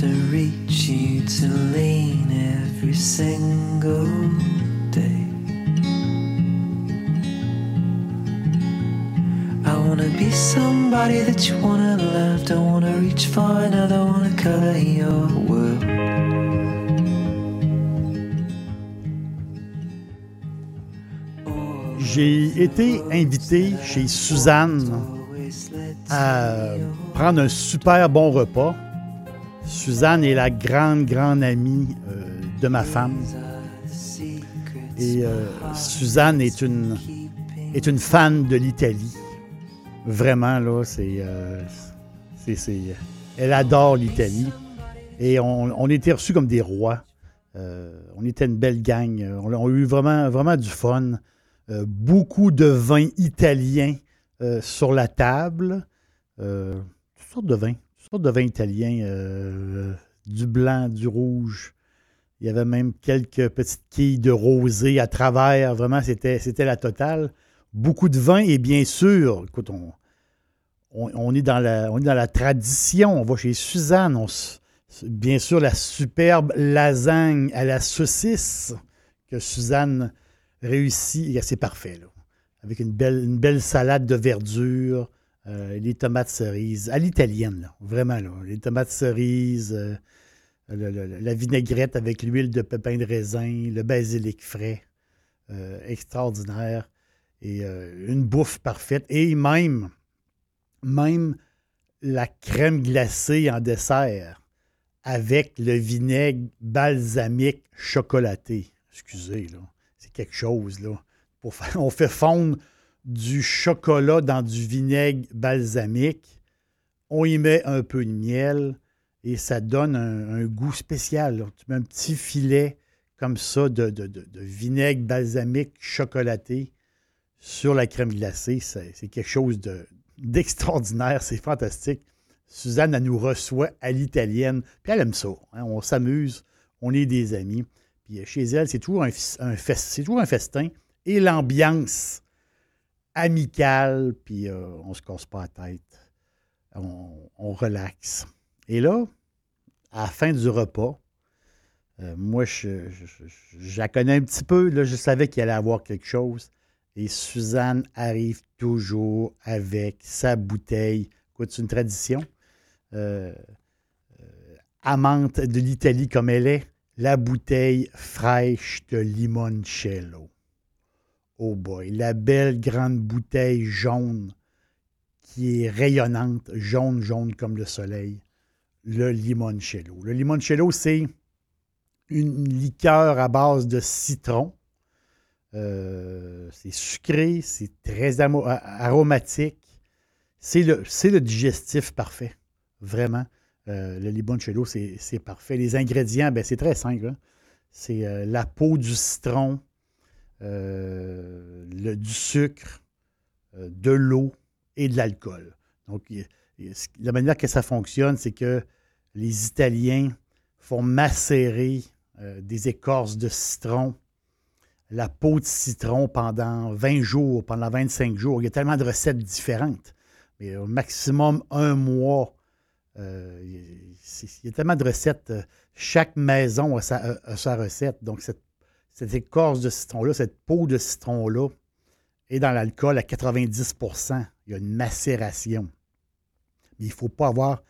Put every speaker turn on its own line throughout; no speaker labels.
To reach you to lean every single day. I wanna be somebody that you wanna love. Don't wanna reach far enough, wanna color your world.
J'ai été invité chez Suzanne à prendre un super bon repas. Suzanne est la grande, grande amie euh, de ma femme. Et euh, Suzanne est une, est une fan de l'Italie. Vraiment, là, c'est, euh, Elle adore l'Italie. Et on, était reçus comme des rois. on était une belle gang. On, a eu vraiment, vraiment du fun. beaucoup de vins italiens sur la table. toutes sortes de vins sorte de vin italien, euh, du blanc, du rouge. Il y avait même quelques petites quilles de rosé à travers. Vraiment, c'était, la totale. Beaucoup de vin et bien sûr, écoute, on, est dans la, tradition. On va chez Suzanne. bien sûr, la superbe lasagne à la saucisse que Suzanne réussit. C'est parfait, là. Avec une belle salade de verdure, euh, les tomates cerises, à l'italienne, vraiment. Là, les tomates cerises, euh, la vinaigrette avec l'huile de pépin de raisin, le basilic frais, euh, extraordinaire. Et une bouffe parfaite. Et même, même la crème glacée en dessert avec le vinaigre balsamique chocolaté. Excusez. C'est quelque chose, là. on fait fondre du chocolat dans du vinaigre balsamique. On y met un peu de miel et ça donne un, goût spécial. Tu mets un petit filet comme ça de, vinaigre balsamique chocolaté sur la crème glacée. C'est quelque chose d'extraordinaire. c'est fantastique. Suzanne, elle nous reçoit à l'italienne. Puis elle aime ça. Hein. On s'amuse. On est des amis. Puis chez elle, c'est toujours toujours un festin. Et l'ambiance amical, puis euh, on se casse pas la tête. On, relaxe. Et là, à la fin du repas, euh, moi, je, la connais un petit peu. Là, je savais qu'il allait avoir quelque chose. Et Suzanne arrive toujours avec sa bouteille. Écoute, c'est une tradition. Euh, amante de l'Italie comme elle est, la bouteille fraîche de limoncello. Oh boy, la belle grande bouteille jaune qui est rayonnante, jaune, jaune comme le soleil, le limoncello. Le limoncello, c'est une liqueur à base de citron. Euh, c'est sucré, c'est très aromatique. C'est le, digestif parfait, vraiment. Euh, le limoncello, c'est parfait. Les ingrédients, ben, c'est très simple. Hein. C'est euh, la peau du citron, le, du sucre, euh, de l'eau et de l'alcool. Donc, la manière que ça fonctionne, c'est que les Italiens font macérer euh, des écorces de citron, la peau de citron pendant 20 jours, pendant 25 jours. Il y a tellement de recettes différentes. Mais au maximum un mois, il y a tellement de recettes. Chaque maison a sa, a sa recette. Donc, cette cette écorce de citron-là, cette peau de citron-là, est dans l'alcool à 90% Il y a une macération. Mais il ne faut pas avoir,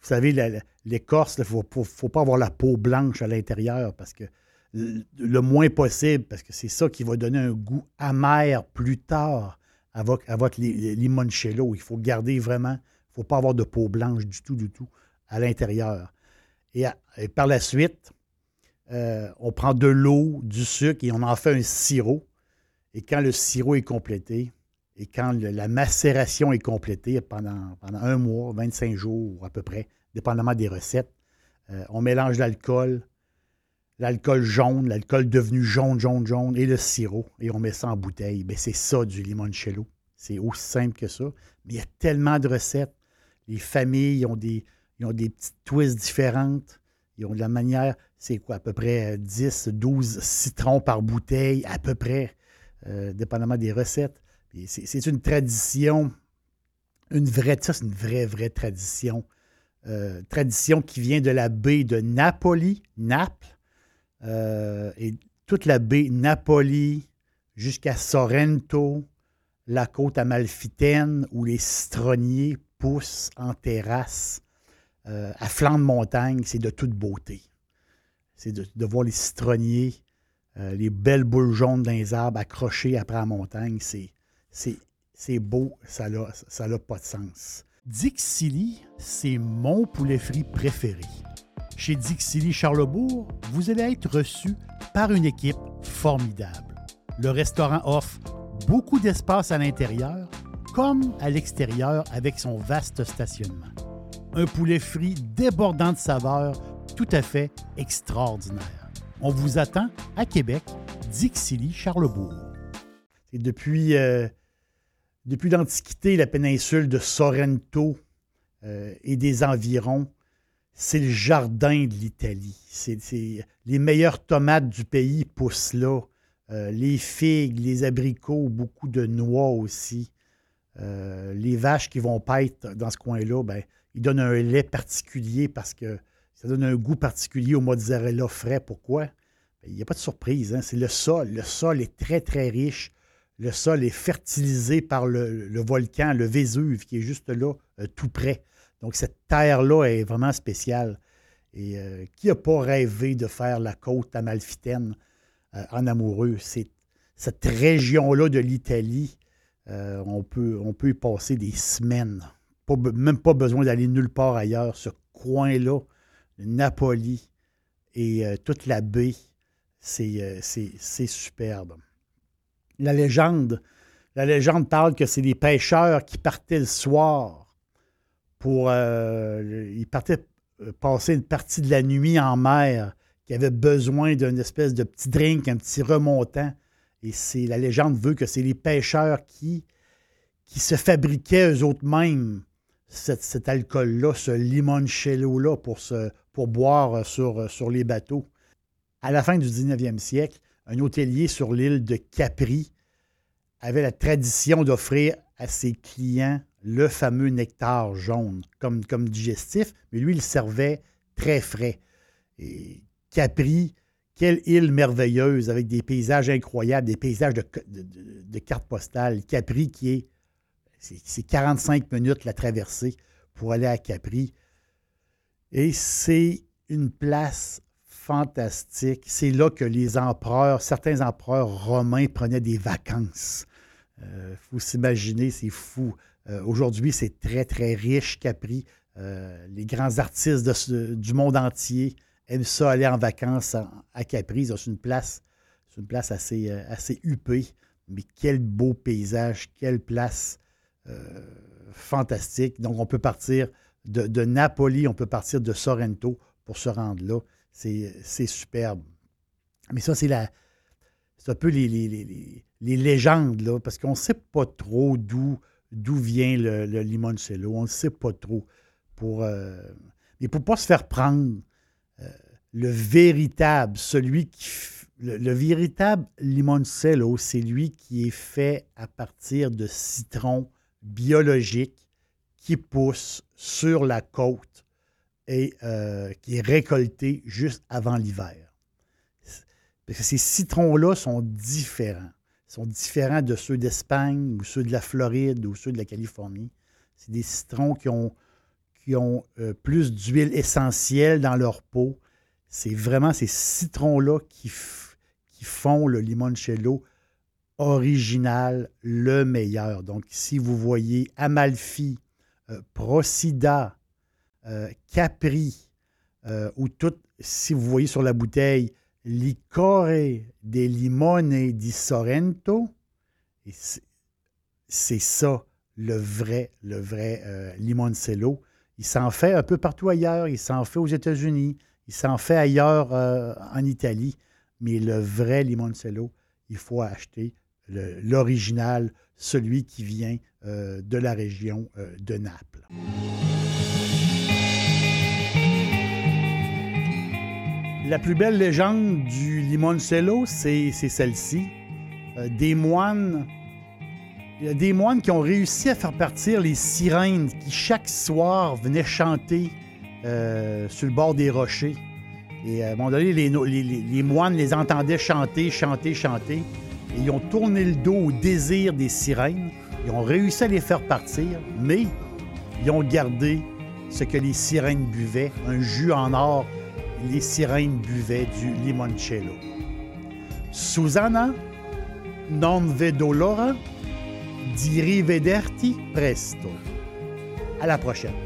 vous savez, l'écorce, il ne faut, pas avoir la peau blanche à l'intérieur parce que le moins possible, parce que c'est ça qui va donner un goût amer plus tard à votre, limoncello. Il faut garder vraiment, il ne faut pas avoir de peau blanche du tout, du tout à l'intérieur. et, par la suite, euh, on prend de l'eau, du sucre et on en fait un sirop. Et quand le sirop est complété, et quand la macération est complétée pendant, un mois, 25 jours à peu près, dépendamment des recettes, euh, on mélange l'alcool, l'alcool jaune, l'alcool devenu jaune, jaune, jaune, et le sirop, et on met ça en bouteille. Ben, c'est ça du limoncello. C'est aussi simple que ça. Mais il y a tellement de recettes. Les familles ont des, ont des petites twists différentes. Ils ont de la manière, c'est quoi, à peu près 10, 12 citrons par bouteille, à peu près, euh, dépendamment des recettes. C'est une tradition, une vraie, ça c'est une vraie, vraie tradition. Euh, tradition qui vient de la baie de Napoli, Naples, euh, et toute la baie Napoli jusqu'à Sorrento, la côte amalfitaine où les citronniers poussent en terrasse euh, à flanc de montagne, c'est de toute beauté. C'est de, voir les citronniers, les belles boules jaunes dans les arbres accrochées après la montagne. C'est, c'est beau, ça n'a ça pas de sens. Dixili, c'est mon poulet frit préféré. Chez Dixili Charlebourg, vous allez être reçu par une équipe formidable. Le restaurant offre beaucoup d'espace à l'intérieur comme à l'extérieur avec son vaste stationnement. Un poulet frit débordant de saveurs tout à fait extraordinaire. On vous attend à Québec, Dixilly, Charlebourg. Euh, depuis l'Antiquité, la péninsule de Sorrento euh, et des environs, c'est le jardin de l'Italie. C'est, les meilleures tomates du pays poussent là. Euh, les figues, les abricots, beaucoup de noix aussi. Les vaches qui vont paître dans ce coin-là, ben, ils donnent un lait particulier parce que ça donne un goût particulier au mozzarella frais. Pourquoi? Ben, il n'y a pas de surprise. Hein. C'est le sol. Le sol est très, très riche le sol est fertilisé par le, volcan, le Vésuve, qui est juste là, euh, tout près. Donc, cette terre-là est vraiment spéciale. Et euh, qui n'a pas rêvé de faire la côte amalfitaine euh, en amoureux? Cette région-là de l'Italie, on, peut, on peut y passer des semaines. Même pas besoin d'aller nulle part ailleurs. Ce coin-là, Napoli et toute la baie, c'est superbe la légende, la légende parle que c'est des pêcheurs qui partaient le soir pour. Euh, ils partaient euh, passer une partie de la nuit en mer, qui avaient besoin d'une espèce de petit drink, un petit remontant. Et c'est la légende veut que c'est les pêcheurs qui, qui se fabriquaient eux-mêmes cet, alcool-là, ce limoncello-là pour, pour boire sur, sur les bateaux. À la fin du 19e siècle, un hôtelier sur l'île de Capri avait la tradition d'offrir à ses clients le fameux nectar jaune comme, comme digestif, mais lui, il servait très frais. Capri, quelle île merveilleuse avec des paysages incroyables, des paysages de, de, cartes postales. Capri qui est, c'est 45 minutes la traversée pour aller à Capri. Et c'est une place fantastique. C'est là que les empereurs, certains empereurs romains prenaient des vacances. Il euh, faut s'imaginer, c'est fou. Euh, aujourd'hui, c'est très, très riche, Capri. Euh, les grands artistes du monde entier aiment ça aller en vacances à, Capri. C'est une place, une place assez, assez huppée. Mais quel beau paysage, quelle place fantastique. Donc, on peut partir de, Napoli, on peut partir de Sorrento pour se rendre là. C'est superbe. Mais ça, c'est la. C'est un peu les, les, légendes, là, parce qu'on ne sait pas trop d'où d'où vient le, limoncello. On ne sait pas trop. Pour, euh, mais pour ne pas se faire prendre, euh, le véritable, celui qui. Le, le véritable limoncello, c'est lui qui est fait à partir de citrons biologiques qui poussent sur la côte et euh, qui est récolté juste avant l'hiver. Parce que ces citrons-là sont différents. Ils sont différents de ceux d'Espagne ou ceux de la Floride ou ceux de la Californie. C'est des citrons qui ont, euh, plus d'huile essentielle dans leur peau. C'est vraiment ces citrons-là qui font le limoncello original, le meilleur. Donc, si vous voyez Amalfi, euh, Procida, euh, Capri, euh, ou tout, si vous voyez sur la bouteille, Licore de Limone di Sorrento, c'est ça, le vrai, le vrai limoncello. Il s'en fait un peu partout ailleurs. Il s'en fait aux États-Unis. Il s'en fait ailleurs en Italie. Mais le vrai limoncello, il faut acheter l'original, celui qui vient euh, de la région de Naples. La plus belle légende du limoncello, c'est celle-ci. des moines des moines qui ont réussi à faire partir les sirènes qui, chaque soir, venaient chanter euh, sur le bord des rochers. Et à un moment donné, les, moines les entendaient chanter, chanter, chanter. Et ils ont tourné le dos au désir des sirènes. Ils ont réussi à les faire partir, mais ils ont gardé ce que les sirènes buvaient, un jus en or. Les sirènes buvaient du limoncello. Susanna non vedo l'ora di rivederti presto. À prochaine.